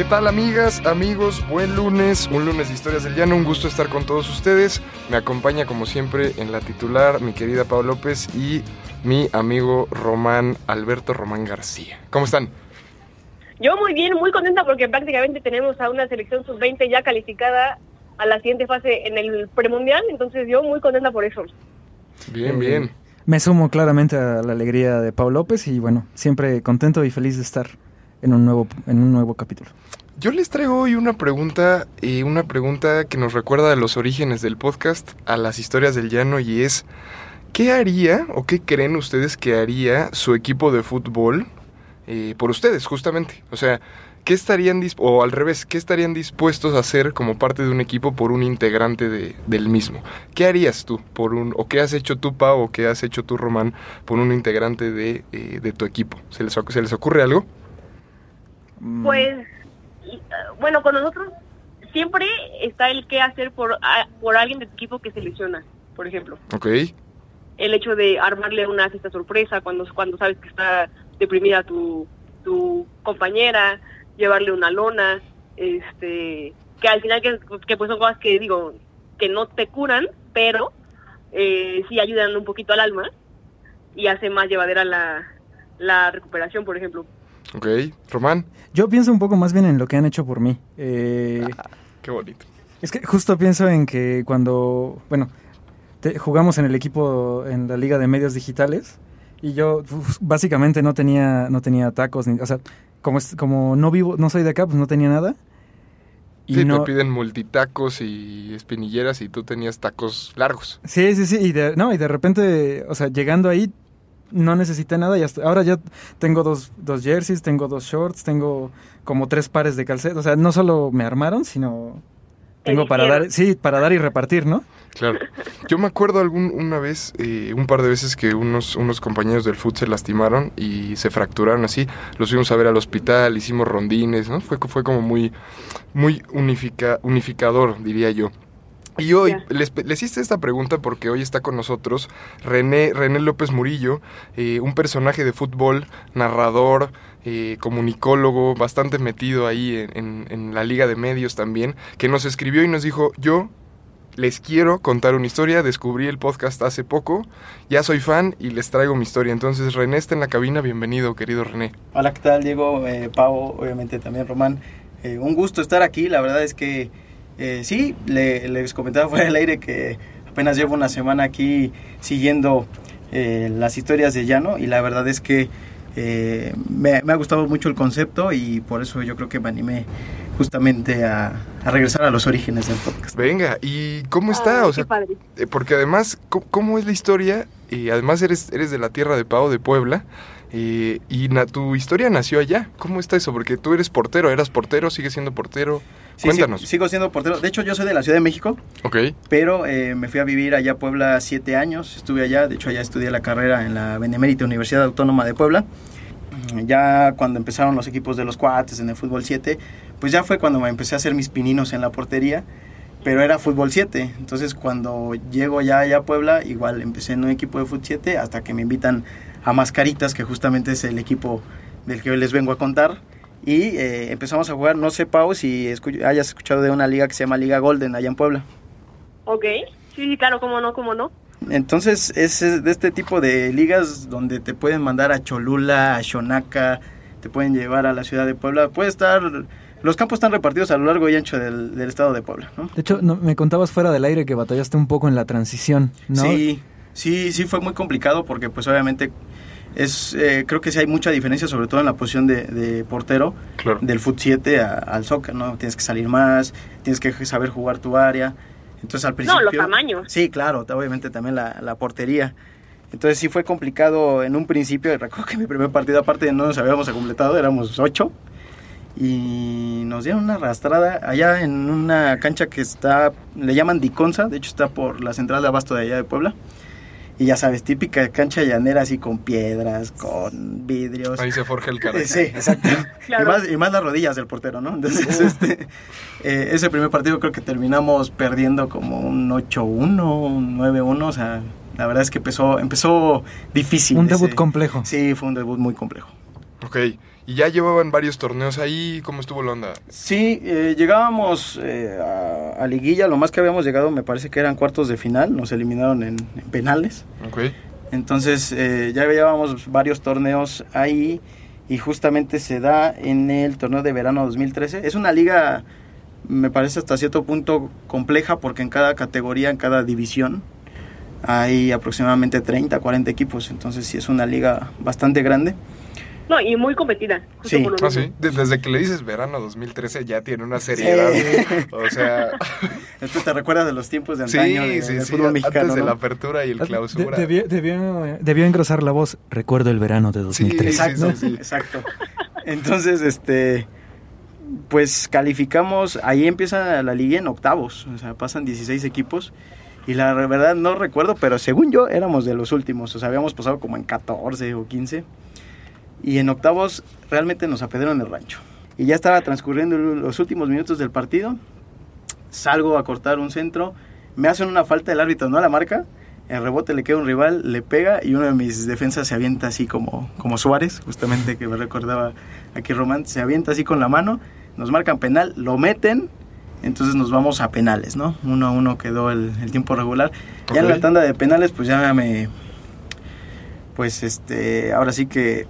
¿Qué tal amigas, amigos? Buen lunes, un lunes de Historias del Llano, un gusto estar con todos ustedes. Me acompaña como siempre en la titular mi querida Pau López y mi amigo Román Alberto Román García. ¿Cómo están? Yo muy bien, muy contenta porque prácticamente tenemos a una selección sub-20 ya calificada a la siguiente fase en el premundial, entonces yo muy contenta por eso. Bien, bien. Me sumo claramente a la alegría de Pau López y bueno, siempre contento y feliz de estar en un nuevo, en un nuevo capítulo. Yo les traigo hoy una pregunta, eh, una pregunta que nos recuerda a los orígenes del podcast, a las historias del llano, y es, ¿qué haría o qué creen ustedes que haría su equipo de fútbol eh, por ustedes, justamente? O sea, ¿qué estarían, o al revés, qué estarían dispuestos a hacer como parte de un equipo por un integrante de- del mismo? ¿Qué harías tú por un, o qué has hecho tú, Pau, o qué has hecho tú, Román, por un integrante de, eh, de tu equipo? ¿Se les, oc- ¿Se les ocurre algo? Mm, Pues, y, eh, bueno, con nosotros siempre está el qué hacer por, a- por alguien de tu equipo que se lesiona, por ejemplo. ¿Ok? El hecho de armarle una fiesta sorpresa cuando, cuando sabes que está deprimida tu, tu compañera, llevarle una lona, este que al final que, que pues son cosas que digo que no te curan, pero eh, sí ayudan un poquito al alma y hace más llevadera la, la recuperación, por ejemplo. ¿Ok? Román, Yo pienso un poco más bien en lo que han hecho por mí. Eh, qué bonito. Es que justo pienso en que cuando, bueno, te- jugamos en el equipo en la Liga de Medios Digitales y yo uf, básicamente no tenía no tenía tacos, ni, o sea, como es- como no vivo, no soy de acá, pues no tenía nada. Y Sí, no, te piden multitacos y espinilleras y tú tenías tacos largos. Sí, sí, sí, y de, no, y de repente, o sea, llegando ahí no necesité nada y hasta ahora ya tengo dos, dos jerseys, tengo dos shorts, tengo como tres pares de calcetas, o sea, no solo me armaron, sino tengo para dar, sí, para dar y repartir, ¿no? Claro. Yo me acuerdo algún, una vez, eh, un par de veces que unos, unos compañeros del fútbol se lastimaron y se fracturaron así. Los fuimos a ver al hospital, hicimos rondines, ¿no? Fue, fue como muy, muy unifica, unificador, diría yo. Y hoy les, les hice esta pregunta porque hoy está con nosotros René, René López Murillo, eh, un personaje de fútbol, narrador, eh, comunicólogo, bastante metido ahí en, en- en la liga de medios también, que nos escribió y nos dijo, yo les quiero contar una historia, descubrí el podcast hace poco, ya soy fan y les traigo mi historia. Entonces René está en la cabina, bienvenido querido René. Hola, ¿qué tal, Diego? Eh, Pau, obviamente también Román. Eh, un gusto estar aquí. La verdad es que eh, sí, le- les comentaba fuera del aire que apenas llevo una semana aquí siguiendo eh, las historias de Llano y la verdad es que eh, me, me ha gustado mucho el concepto y por eso yo creo que me animé justamente a, a regresar a los orígenes del podcast. Venga, ¿y cómo está? Ay, o qué sea, padre. eh, porque además, ¿cómo, cómo es la historia? Y además eres, eres de la tierra de Pau, de Puebla, eh, y na- tu historia nació allá. ¿Cómo está eso? Porque tú eres portero, eras portero, sigues siendo portero. Sí, sí, Cuéntanos. sigo siendo portero. De hecho, yo soy de la Ciudad de México. Ok, pero eh, me fui a vivir allá a Puebla siete años, estuve allá, de hecho allá estudié la carrera en la Benemérita Universidad Autónoma de Puebla. Ya cuando empezaron los equipos de los cuates en el fútbol 7, pues ya fue cuando me empecé a hacer mis pininos en la portería, pero era fútbol 7. Entonces cuando llego ya allá a Puebla, igual empecé en un equipo de fútbol 7 hasta que me invitan a Mascaritas, que justamente es el equipo del que hoy les vengo a contar. Y eh, empezamos a jugar, no sé, Pau, si escu- hayas escuchado de una liga que se llama Liga Golden allá en Puebla. Ok, sí, sí, claro, cómo no, cómo no. Entonces es es de este tipo de ligas donde te pueden mandar a Cholula, a Xonaca, te pueden llevar a la ciudad de Puebla. Puede estar, los campos están repartidos a lo largo y ancho del, del estado de Puebla, ¿no? De hecho, no- me contabas fuera del aire que batallaste un poco en la transición, ¿no? Sí, sí, sí fue muy complicado porque pues obviamente es, eh, creo que sí hay mucha diferencia sobre todo en la posición de, de portero claro. del fut 7 a- al soccer, ¿no? Tienes que salir más, tienes que saber jugar tu área. Entonces al principio... No, los tamaños. Sí, claro, obviamente también la, la portería. Entonces sí fue complicado en un principio. y Recuerdo que mi primer partido, aparte de no nos habíamos completado, éramos ocho. y nos dieron una arrastrada allá en una cancha que está, le llaman Diconza, de hecho está por la central de abasto de allá de Puebla. Y ya sabes, típica cancha llanera así con piedras, con vidrios. Ahí se forja el carácter. Sí, exacto. Claro. Y, más, y más las rodillas del portero, ¿no? Entonces, este, eh, ese primer partido creo que terminamos perdiendo como un 8-1, un 9-1, o sea, la verdad es que empezó, empezó difícil. Un debut ese- complejo. Sí, fue un debut muy complejo. Ok. Y ya llevaban varios torneos ahí. ¿Cómo estuvo la onda? Sí, eh, llegábamos eh, a, a liguilla, lo más que habíamos llegado me parece que eran cuartos de final, nos eliminaron en, en penales. Ok. Entonces eh, ya llevábamos varios torneos ahí y justamente se da en el torneo de verano 2013. Es una liga, me parece hasta cierto punto compleja porque en cada categoría, en cada división, hay aproximadamente 30, 40 equipos. Entonces sí es una liga bastante grande. No, y muy competida. Sí. Ah, sí. De- Desde que le dices verano 2013 ya tiene una seriedad. Sí. O sea, Esto te recuerdas de los tiempos de sí, antaño de- sí, del sí. fútbol mexicano. Antes de ¿no? la apertura y el De- clausura. debió, debió- debió engrosar la voz. Recuerdo el verano de 2013. Exacto, Sí, sí, sí. exacto. Entonces, este, pues calificamos, ahí empieza la liga en octavos, o sea, pasan 16 equipos. Y la verdad no recuerdo, pero según yo éramos de los últimos, o sea, habíamos pasado como en 14 o 15. Y en octavos realmente nos apedrearon el rancho. Y ya estaba transcurriendo los últimos minutos del partido. Salgo a cortar un centro, me hacen una falta, el árbitro no la marca. El rebote le queda un rival, le pega y uno de mis defensas se avienta así como, como Suárez, justamente que me recordaba aquí Román, se avienta así con la mano, nos marcan penal, lo meten, entonces nos vamos a penales, ¿no? Uno a uno quedó el, el tiempo regular. Ya en la tanda de penales, pues ya me. Pues este. Ahora sí que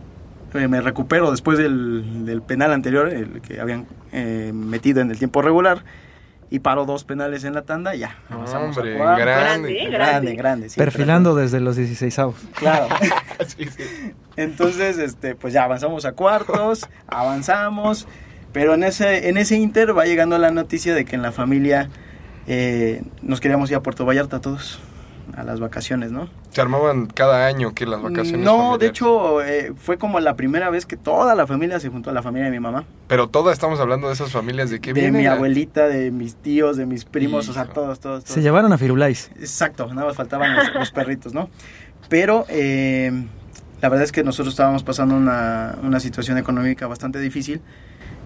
me recupero después del, del penal anterior, el que habían eh, metido en el tiempo regular. Y paro dos penales en la tanda, y ya. avanzamos a Hombre, cuartos. grande. Grande, grande, grande. siempre Perfilando desde los 16 avos. Claro. Sí, sí. Entonces, este, pues ya avanzamos a cuartos, avanzamos, pero en ese, en ese inter va llegando la noticia de que en la familia eh, nos queríamos ir a Puerto Vallarta todos, a las vacaciones, ¿no? Se armaban cada año que las vacaciones. No, de hecho, eh, fue como la primera vez que toda la familia se juntó, la familia de mi mamá, Pero todas estamos hablando de esas familias de que de mi la- abuelita, de mis tíos, de mis primos, o sea, todos, todos, todos. Se llevaron a Firulais. Exacto, nada más faltaban los, los perritos, ¿no? Pero eh, la verdad es que nosotros estábamos pasando una, una situación económica bastante difícil.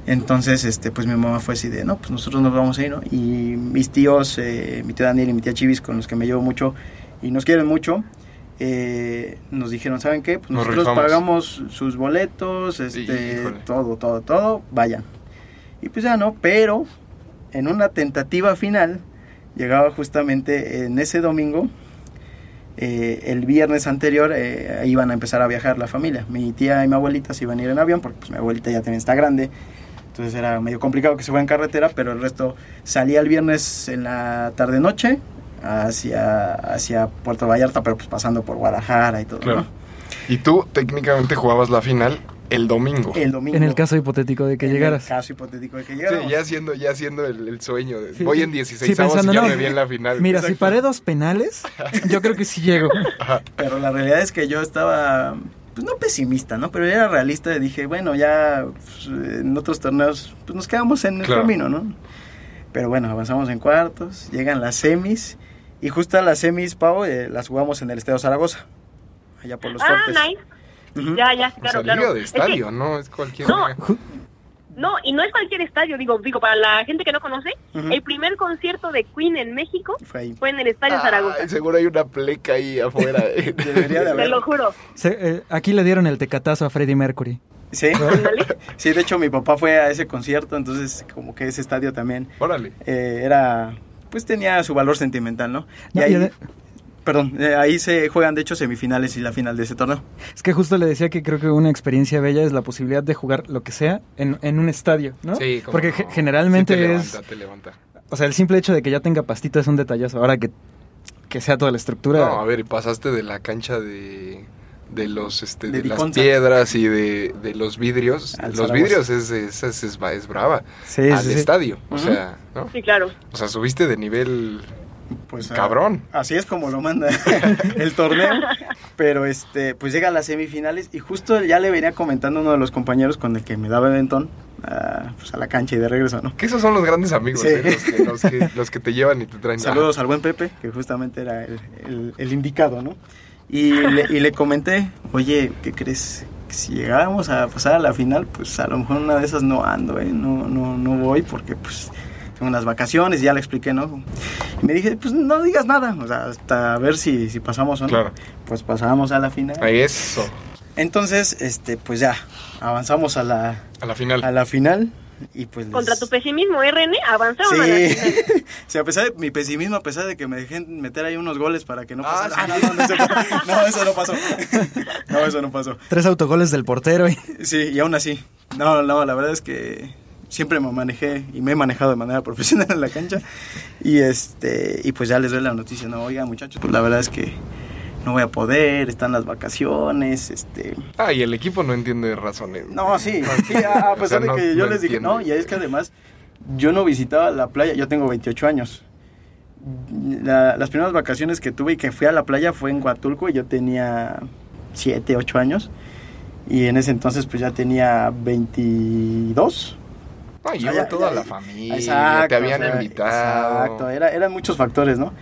Entonces, este, pues mi mamá fue así de, no, pues nosotros nos vamos a ir, ¿no? Y mis tíos, eh, mi tío Daniel y mi tía Chivis, con los que me llevo mucho y nos quieren mucho, eh, nos dijeron, ¿saben qué? Pues Nos nosotros rifamos. pagamos sus boletos, este, Híjole. todo, todo, todo, vayan. Y pues ya no, pero en una tentativa final, llegaba justamente en ese domingo, eh, el viernes anterior eh, iban a empezar a viajar la familia. Mi tía y mi abuelita se iban a ir en avión porque pues, mi abuelita ya también está grande. Entonces era medio complicado que se fuera en carretera, pero el resto salía el viernes en la tarde-noche hacia, hacia Puerto Vallarta, pero pues pasando por Guadalajara y todo. Claro. ¿no? Y tú técnicamente jugabas la final el domingo. El domingo. En el caso hipotético de que en el llegaras. caso hipotético de que Sí, llegáramos. ya siendo, ya siendo el, el sueño. De, Sí, voy sí. en 16 Sí, pensando, y ya no, me vi en la final. Mira, si paré dos penales, yo creo que sí llego. Pero la realidad es que yo estaba, pues no pesimista, ¿no? Pero era realista y dije, bueno, ya pues, en otros torneos, pues nos quedamos en el Claro. camino, ¿no? Pero bueno, avanzamos en cuartos, llegan las semis, y justo a las semis, Pau, eh, las jugamos en el Estadio Zaragoza, allá por los Ah, fuertes. nice. Ujú. Ya, ya, O claro, sea, claro. de Es que- estadio, no es cualquier No. no, y no es cualquier estadio, digo, digo, para la gente que no conoce, Ujú. el primer concierto de Queen en México Fue ahí. fue en el Estadio Zaragoza. Ay, seguro hay una pleca ahí afuera. Debería de Te haber. lo juro. Se- eh, aquí le dieron el tecatazo a Freddie Mercury. Sí, sí, de hecho mi papá fue a ese concierto, entonces como que ese estadio también Órale. eh, era, pues tenía su valor sentimental, ¿no? Y No, ahí, y ade- perdón, eh, ahí se juegan de hecho semifinales y la final de ese torneo. Es que justo le decía que creo que una experiencia bella es la posibilidad de jugar lo que sea en, en un estadio, ¿no? Sí, cómo Porque no. ge- generalmente Sí te es... levanta, te levanta. O sea, el simple hecho de que ya tenga pastito es un detallazo. Ahora que, que sea toda la estructura... No, a ver, y pasaste de la cancha de de los este De de, las piedras y de, de los vidrios Al los Zaragoza. vidrios es es, es, es, es brava sí, al sí, sí. estadio o sea no Sí, claro. o sea subiste de nivel Pues, ah, cabrón Así es como lo manda el torneo. Pero este, pues llega a las semifinales y justo ya le venía comentando uno de los compañeros con el que me daba eventón a, pues a la cancha y de regreso, ¿no? Que esos son los grandes amigos, Sí. ¿eh? los, que, los, que, los que te llevan y te traen. Saludos al buen Pepe, que justamente era el, el- el indicado, ¿no? Y le, y le comenté, oye, ¿qué crees? Que si llegáramos a pasar a la final, pues a lo mejor una de esas no ando, ¿eh? No, no, no voy porque pues tengo unas vacaciones, ya le expliqué, ¿no? Y me dije, pues no digas nada, o sea, hasta ver si, si pasamos o no. Claro. Pues pasamos a la final. A eso, Entonces, este, pues ya, avanzamos a la, a la final. a la final y pues... les- Contra tu pesimismo, ¿eh, René? Avanzaron a la Sí. final. sí, a pesar de mi pesimismo, a pesar de que me dejé meter ahí unos goles para que no Ah, pasara. sí. Ah, no, no, no, eso, no, eso no pasó. No, eso no pasó. Tres autogoles del portero y... Sí, y aún así. No, no, la verdad es que siempre me manejé y me he manejado de manera profesional en la cancha. Y este y pues ya les doy la noticia, no, oiga, muchachos, pues la verdad es que no voy a poder, están las vacaciones, este, Ah, y el equipo no entiende razones. No, sí, sí, a, a O pesar no- de que yo no les dije, entiendo. no, y es que además yo no visitaba la playa, yo tengo 28 años. La- las primeras vacaciones que tuve y que fui a la playa fue en Huatulco y yo tenía 7, 8 años. Y en ese entonces pues ya tenía 22. No, O sea, iba ya- toda ya- la familia, Exacto, te habían o sea, invitado. Exacto, era, eran muchos factores, ¿no?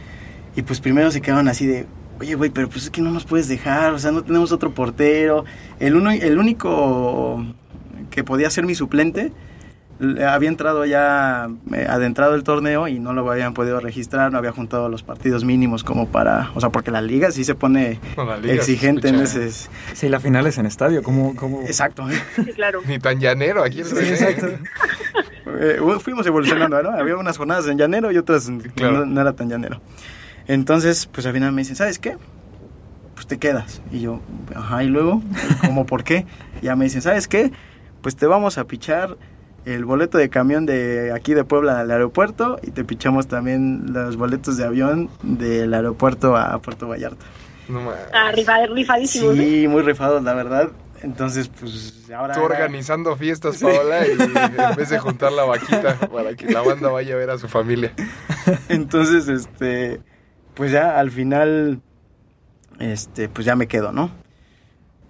Y pues primero se quedaban así de, oye, güey, pero pues es que no nos puedes dejar, o sea, no tenemos otro portero. El, uno, el único que podía ser mi suplente le- había entrado ya eh, adentrado el torneo y no lo habían podido registrar, no había juntado los partidos mínimos como para, o sea, porque la liga sí se pone exigente en ese... Sí, la final es en estadio, como... como... Exacto. Sí, claro. Ni tan llanero aquí el Sí, exacto. Eh, fuimos evolucionando, ¿no? Había unas jornadas en llanero y otras claro. no, no era tan llanero. Entonces, pues al final me dicen, ¿sabes qué? Pues te quedas. Y yo, ajá, y luego, ¿cómo por qué? Y ya me dicen, ¿sabes qué? Pues te vamos a pichar el boleto de camión de aquí de Puebla al aeropuerto y te pichamos también los boletos de avión del aeropuerto a Puerto Vallarta. No mames. Ah, rifa- rifadísimos, ¿eh? Sí, muy rifados, la verdad. Entonces, pues ahora... Tú era- organizando fiestas, Paola, y en vez de juntar la vaquita para que la banda vaya a ver a su familia. Entonces, este, pues ya al final, este, pues ya me quedo, ¿no?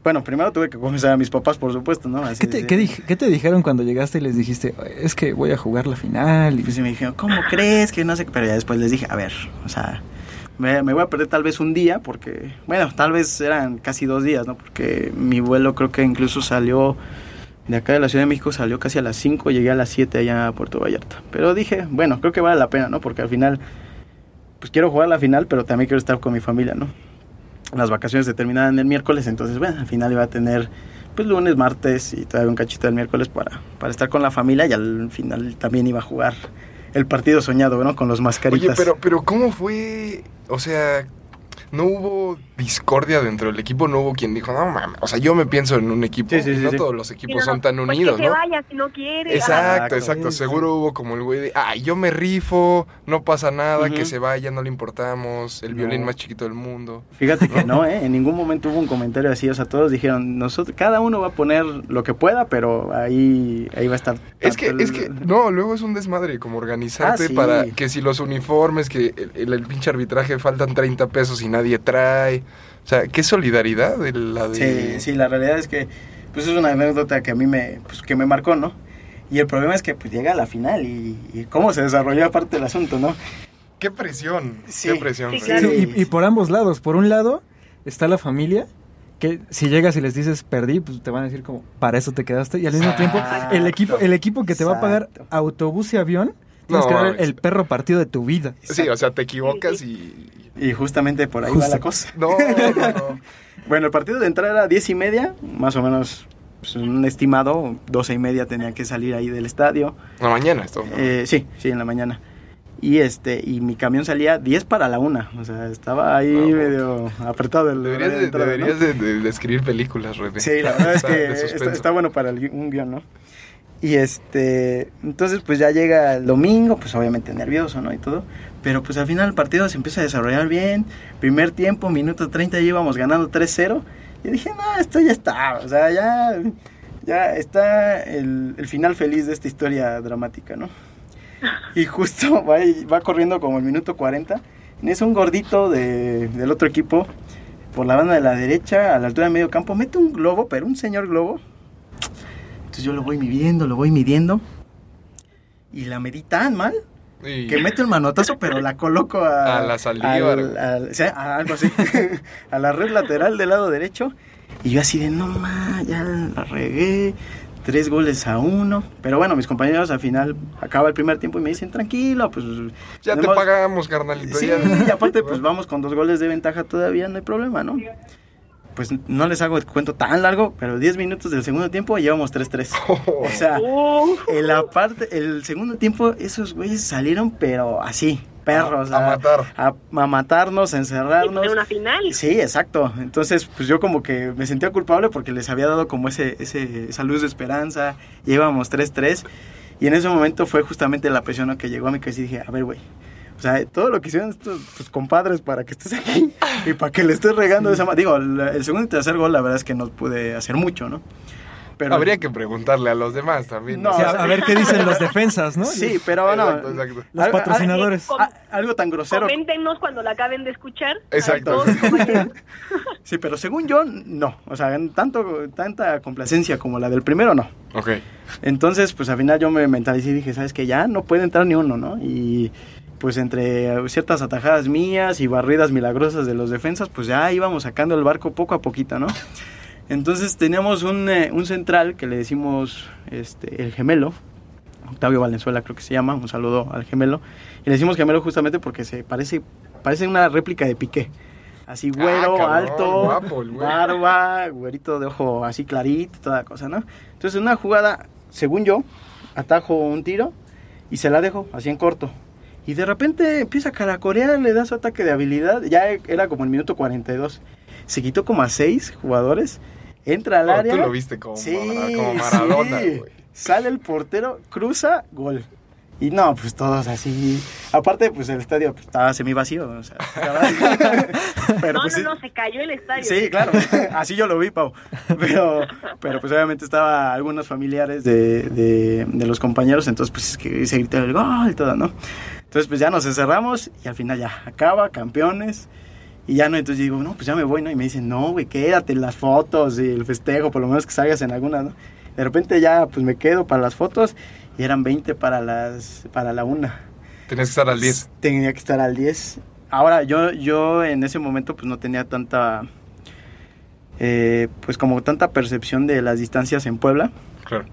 Bueno, primero tuve que convencer a mis papás, por supuesto, ¿no? Así ¿Qué te, qué dij- qué te dijeron cuando llegaste y les dijiste, es que voy a jugar la final? Y pues me dijeron, ¿cómo crees que no sé? qué?" Pero ya después les dije, a ver, o sea, me, me voy a perder tal vez un día, porque, bueno, tal vez eran casi dos días, ¿no? Porque mi vuelo creo que incluso salió de acá de la Ciudad de México, salió casi a las 5, llegué a las 7 allá a Puerto Vallarta. Pero dije, bueno, creo que vale la pena, ¿no? Porque al final, pues quiero jugar la final, pero también quiero estar con mi familia, ¿no? Las vacaciones se terminaban el miércoles, entonces, bueno, al final iba a tener, pues, lunes, martes y todavía un cachito del miércoles para, para estar con la familia y al final también iba a jugar el partido soñado, ¿no? Con los mascaritas. Oye, pero, pero ¿cómo fue? O sea, no hubo discordia dentro del equipo, no hubo quien dijo, no mames. O sea, yo me pienso en un equipo, Sí, sí, y sí, no sí. todos los Sí, equipos no, son tan pues unidos, que se ¿no? vaya si no quiere. Exacto, Exacto. Seguro hubo como el güey de, ay, yo me rifo, no pasa nada, que se vaya, no le importamos, el No. violín más chiquito del mundo. Fíjate que no, ¿eh? En ningún momento hubo un comentario así, o sea, todos dijeron, nosotros, cada uno va a poner lo que pueda, pero ahí, ahí va a estar. Es que, es que, no, luego es un desmadre como organizarte Ah, sí. para que si los uniformes, que el, el- el pinche arbitraje faltan 30 pesos y nadie trae. O sea, qué solidaridad de la de... Sí, sí, la realidad es que, pues es una anécdota que a mí me, pues, que me marcó, ¿no? Y el problema es que, pues, llega a la final y, y cómo se desarrolló aparte el asunto, ¿no? Qué presión, Sí. qué presión. Sí, Freddy. claro. Sí, y, y por ambos lados. Por un lado está la familia, que si llegas y les dices perdí, pues te van a decir como, para eso te quedaste. Y al mismo tiempo, el equipo, el equipo que te va a pagar autobús y avión, tienes No, que dar el, perro partido de tu vida. Sí, o sea, te equivocas y... Y justamente por ahí va la cosa. No, no, no. Bueno, el partido de entrada era diez y media, más o menos, pues, un estimado, doce y media tenía que salir ahí del estadio. La mañana esto. Eh, sí, sí, en la mañana. Y este, y mi camión salía 10 para la una. O sea, estaba ahí No. medio apretado el Deberías, horario de de, entrada, ¿no? deberías de, de- de escribir películas, Rebe. Sí, la verdad es que está, bueno para el un guion, ¿no? Y este, entonces pues ya llega el domingo, pues obviamente nervioso, ¿no? Y todo. Pero pues al final el partido se empieza a desarrollar bien. Primer tiempo, minuto 30, ya íbamos ganando 3-0. Y dije, no, esto ya está. O sea, ya, ya está el, el final feliz de esta historia dramática, ¿no? Y justo va, va corriendo como el minuto 40. Y es un gordito de- del otro equipo. por la banda de la derecha, a la altura de medio campo, mete un globo, pero un señor globo. Entonces yo lo voy midiendo, lo voy midiendo. Y la medí tan mal que meto el manotazo, pero la coloco a, A la Saldívar, al- güey. al- o sea, a algo así, a la red lateral del lado derecho. Y yo así de, no ma, ya la regué, tres goles a uno. Pero bueno, mis compañeros al final acaba el primer tiempo y me dicen, tranquilo, pues... Ya te pagamos, carnalito. Sí, ya. y aparte pues vamos con dos goles de ventaja todavía, no hay problema, ¿no? Pues no les hago el cuento tan largo, pero 10 minutos del segundo tiempo llevamos 3-3. O sea, en la parte, el segundo tiempo, esos güeyes salieron, pero así, perros. A- a matar. A, a matarnos, a y encerrarnos. poner una final. Sí, exacto. Entonces, pues yo como que me sentía culpable porque les había dado como ese, ese, esa luz de esperanza. Llevábamos 3-3. Y en ese momento fue justamente la presión que llegó a mi cabeza y dije, a ver, güey. O sea, todo lo que hicieron estos tus compadres para que estés aquí y para que le estés regando de esa manera. Digo, el, el segundo y tercer gol, la verdad es que no pude hacer mucho, ¿no? Pero, Habría que preguntarle a los demás también. No, O sea, a ver qué dicen los defensas, ¿no? Sí, pero no. Exacto, exacto. Los Algo- patrocinadores. a- algo tan grosero. Coméntenos cuando la acaben de escuchar. Exacto. Sí, pero según yo, no. O sea, en tanto, tanta complacencia como la del primero, no. Ok. Entonces, pues al final yo me mentalicé y dije, ¿sabes que Ya no puede entrar ni uno, ¿no? Y pues entre ciertas atajadas mías y barridas milagrosas de los defensas, pues ya íbamos sacando el barco poco a poquito, ¿no? Entonces teníamos un, eh, un central que le decimos este, el gemelo, Octavio Valenzuela creo que se llama, un saludo al gemelo. Y le decimos gemelo justamente porque se parece, parece una réplica de Piqué. Así güero, Ah, cabrón, alto, guapo barba, güerito de ojo así clarito, toda cosa, ¿no? Entonces en una jugada, según yo, atajo un tiro y se la dejo así en corto. Y de repente empieza a caracorear, le da su ataque de habilidad. Ya era como el minuto 42. Se quitó como a seis jugadores. Entra al No, área. tú lo viste como, Sí, como Maradona, sí. Sale el portero, cruza, gol. Y no, pues todos así. Aparte, pues el estadio pues, estaba semi vacío. O sea, pero no, pues no, no, se cayó el estadio. Sí, claro, así yo lo vi, Pau. Pero, pero pues obviamente estaba algunos familiares de, de, de los compañeros, entonces pues es que se gritó el gol y todo, ¿no? Entonces pues ya nos encerramos y al final ya acaba, campeones. Y ya no, entonces digo, no, pues ya me voy, ¿no? Y me dicen, no, güey, quédate las fotos y el festejo, por lo menos que salgas en alguna, ¿no? De repente ya pues me quedo para las fotos y eran 20 para, las, para la una. Tenías que estar al 10. Tenía que estar al 10. Ahora, yo, yo en ese momento pues no tenía tanta, eh, pues como tanta percepción de las distancias en Puebla. Claro.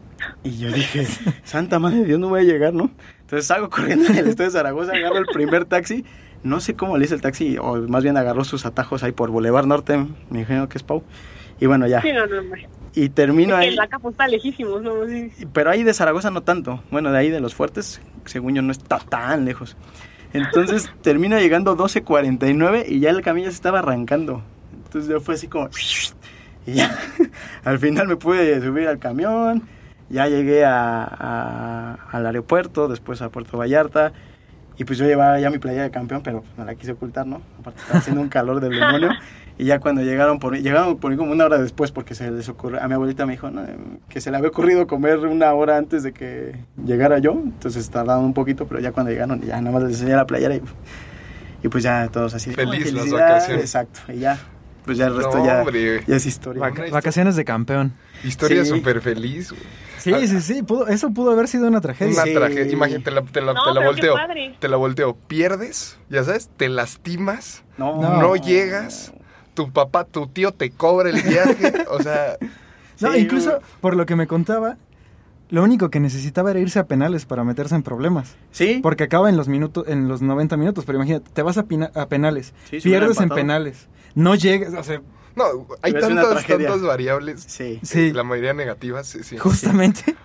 Y yo dije, santa madre de Dios, no voy a llegar, ¿no? Entonces salgo corriendo en el estadio de Zaragoza, agarro el primer taxi. No sé cómo le hice el taxi, o más bien agarró sus atajos ahí por Boulevard Norte, me imagino que es Pau. Y bueno, ya. Sí, no, no, no. Y termino Es que ahí. la capa está lejísimos, ¿no? Sí. Pero ahí de Zaragoza no tanto. Bueno, de ahí de los fuertes, según yo, no está tan lejos. Entonces termino llegando 12.49 y ya el camino ya se estaba arrancando. Entonces ya fue así como... Y ya, al final me pude subir al camión, ya llegué a, a- al aeropuerto, después a Puerto Vallarta. Y pues yo llevaba ya mi playa de campeón, pero pues, me la quise ocultar, ¿no? Aparte estaba haciendo un calor del demonio. Y ya cuando llegaron por mí, llegaron por mí como una hora después porque se les ocurrió, a mi abuelita me dijo ¿no? que se le había ocurrido comer una hora antes de que llegara yo, entonces tardaron un poquito, pero ya cuando llegaron ya nada más les enseñé la playera y, y pues ya todos así. de, Feliz "Ay, las felicidades", vacaciones. Exacto, y ya, pues ya el resto No, ya, ya es historia. Vaca- vacaciones de campeón. Historia Sí. súper feliz, güey. Sí, sí, sí. pudo- eso pudo haber sido una tragedia. Una Sí. tragedia. Imagínate, te la, te la, No, te la pero qué volteo. Te la volteo. Pierdes, ya sabes, te lastimas, No, no, llegas, tu papá, tu tío te cobra el viaje. o sea, No, Sí, incluso por lo que me contaba, lo único que necesitaba era irse a penales para meterse en problemas. Sí, Porque acaba en los minutos, en los 90 minutos, pero imagínate, te vas a, pina- a penales, Sí, pierdes en penales, no llegas, o sea, no, hay tantas, tantas variables. sí. sí, La mayoría negativas, sí, sí. justamente.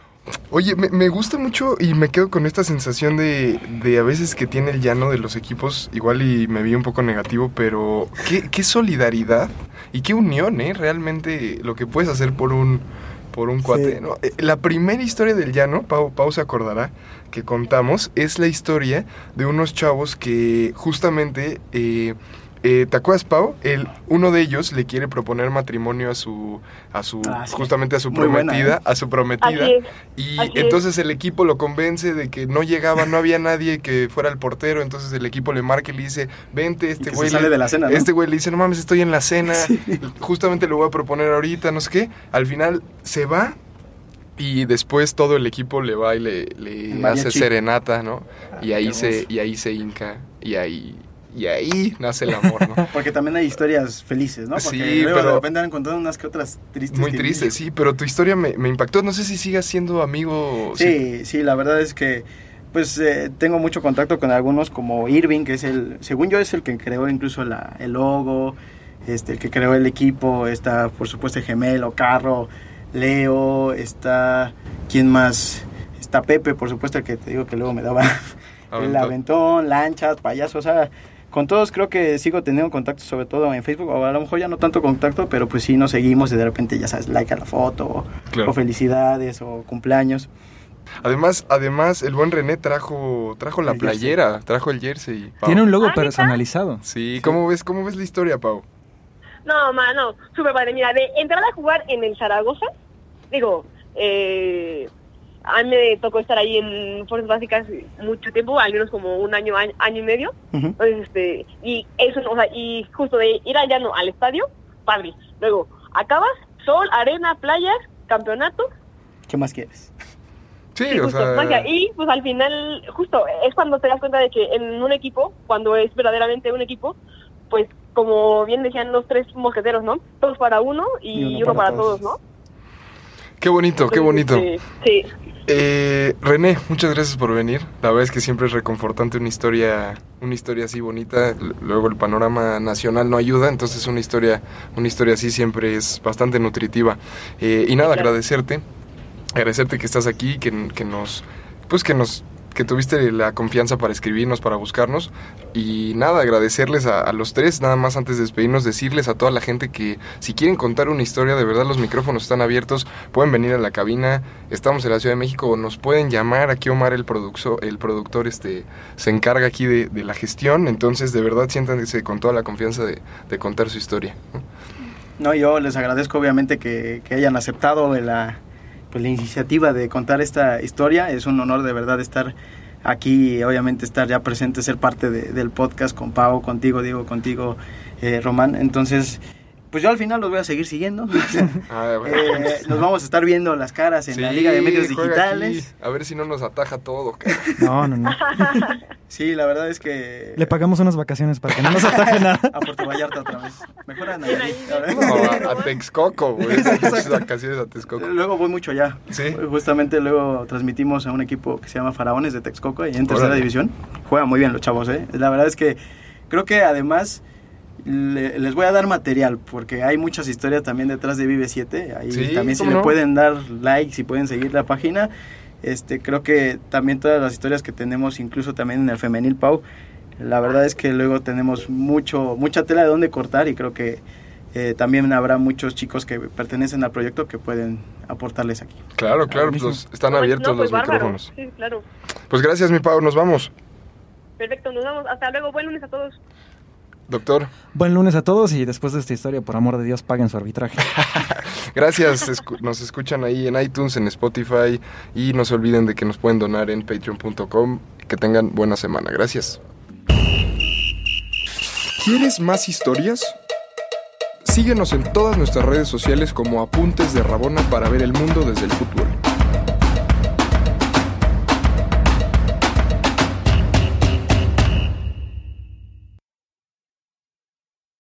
Oye, me, me gusta mucho y me quedo con esta sensación de, de a veces que tiene el llano de los equipos, igual y me vi un poco negativo, pero qué, qué solidaridad y qué unión, ¿eh? Realmente lo que puedes hacer por un, por un cuate, Sí. ¿no? Eh, La primera historia del llano, Pau, Pau se acordará, que contamos, es la historia de unos chavos que justamente... eh, eh, ¿te acuerdas, Pau? El, uno de ellos le quiere proponer matrimonio a su, a su, Ah, sí. justamente a su Muy buena, prometida, ¿eh? a su prometida. Así es. Y Así es. entonces el equipo lo convence de que no llegaba, no había nadie que fuera el portero. Entonces el equipo le marca y le dice, vente, Y este güey. sale le- de la cena, ¿no? Este güey le dice, no mames, estoy en la cena. Justamente lo voy a proponer ahorita, no sé qué. Al final se va y después todo el equipo le va y le, hace serenata, ¿no? y qué ahí se, y ahí se hinca y ahí, y ahí nace el amor, ¿no? Porque también hay historias felices, ¿no? Porque Sí, luego pero- de repente han contado unas que otras tristes. Muy que- triste, sí, pero tu historia me, me impactó. No sé si sigas siendo amigo. Sí, sí, la verdad es que pues eh, tengo mucho contacto con algunos como Irving, que es el, según yo es el que creó incluso la, el logo, este, el que creó el equipo, está por supuesto el gemelo, Carro, Leo, está, ¿quién más? Está Pepe, por supuesto, el que te digo que luego me daba el Aventón. aventón, lanchas, payaso, o sea, con todos creo que sigo teniendo contacto, sobre todo en Facebook, o a lo mejor ya no tanto contacto, pero pues sí nos seguimos y de repente ya sabes, like a la foto, o, Claro. o felicidades, o cumpleaños. Además, además, el buen René trajo, trajo la El jersey. playera, trajo el jersey. Pau. Tiene un logo Ah, personalizado. Sí, ¿cómo ves, cómo ves la historia, Pau? No, mano, súper padre. Mira, de entrar a jugar en el Zaragoza, digo, eh, a mí me tocó estar ahí en Fuerzas Básicas mucho tiempo, al menos como un año, año, año y medio. Entonces, este, y eso, o sea, y justo de ir allá no, al estadio, padre. Luego, acabas, sol, arena, playas, campeonato, ¿Qué más quieres? Sí, y o justo, sea. magia. Y pues al final, justo, es cuando te das cuenta de que en un equipo, cuando es verdaderamente un equipo, pues como bien decían los tres mosqueteros, ¿no? Todos para uno y, uno, para, todos, ¿no? Qué bonito, qué bonito. Este, sí. Eh, René, muchas gracias por venir. La verdad es que siempre es reconfortante una historia, una historia así bonita. Luego el panorama nacional no ayuda, entonces una historia, una historia así siempre es bastante nutritiva. Eh, y nada, claro. agradecerte, agradecerte que estás aquí, que, que nos, pues que nos, que tuviste la confianza para escribirnos, para buscarnos. Y nada, agradecerles a, los tres, nada más antes de despedirnos, decirles a toda la gente que si quieren contar una historia, de verdad los micrófonos están abiertos, pueden venir a la cabina, estamos en la Ciudad de México, nos pueden llamar, aquí Omar el, producto, el productor este, se encarga aquí de, la gestión, entonces de verdad siéntanse con toda la confianza de, contar su historia. ¿no? No, yo les agradezco obviamente que, que hayan aceptado la, pues, la iniciativa de contar esta historia. Es un honor de verdad estar aquí obviamente estar ya presente, ser parte de- del podcast con Pau, contigo, Diego, contigo, eh, Román. Entonces, pues yo al final los voy a seguir siguiendo. Ah, bueno. Eh, nos vamos a estar viendo las caras en la Liga de Medios juega Digitales. aquí, a ver si no nos ataja todo. cara. No, no, no. Sí, la verdad es que... Le pagamos unas vacaciones para que no nos ataje nada. a Puerto Vallarta otra vez. Mejor a Nayarit, ahí, a ver. No, a, a Texcoco, güey. Vacaciones a Texcoco. Luego voy mucho allá. Sí. Justamente luego transmitimos a un equipo que se llama Faraones de Texcoco, y en tercera Órale. división. Juegan muy bien los chavos, ¿eh? La verdad es que creo que además le- les voy a dar material, porque hay muchas historias también detrás de Vive 7. Ahí Sí, también si ¿cómo le pueden dar like, si pueden seguir la página. Este, creo que también todas las historias que tenemos, incluso también en el femenil Pau, la verdad es que luego tenemos mucho, mucha tela de dónde cortar y creo que eh, también habrá muchos chicos que pertenecen al proyecto que pueden aportarles aquí. Claro, claro, están No, abiertos no, pues, los bárbaro. micrófonos. Sí, claro. Pues gracias, mi Pau, nos vamos. Perfecto, nos vemos. Hasta luego. Buen lunes a todos. Doctor, Buen lunes a todos y después de esta historia, por amor de Dios, paguen su arbitraje. gracias. escu- nos escuchan ahí en iTunes, en Spotify y no se olviden de que nos pueden donar en patreon.com. Que tengan buena semana. Gracias. ¿Quieres más historias? Síguenos en todas nuestras redes sociales como Apuntes de Rabona para ver el mundo desde el fútbol.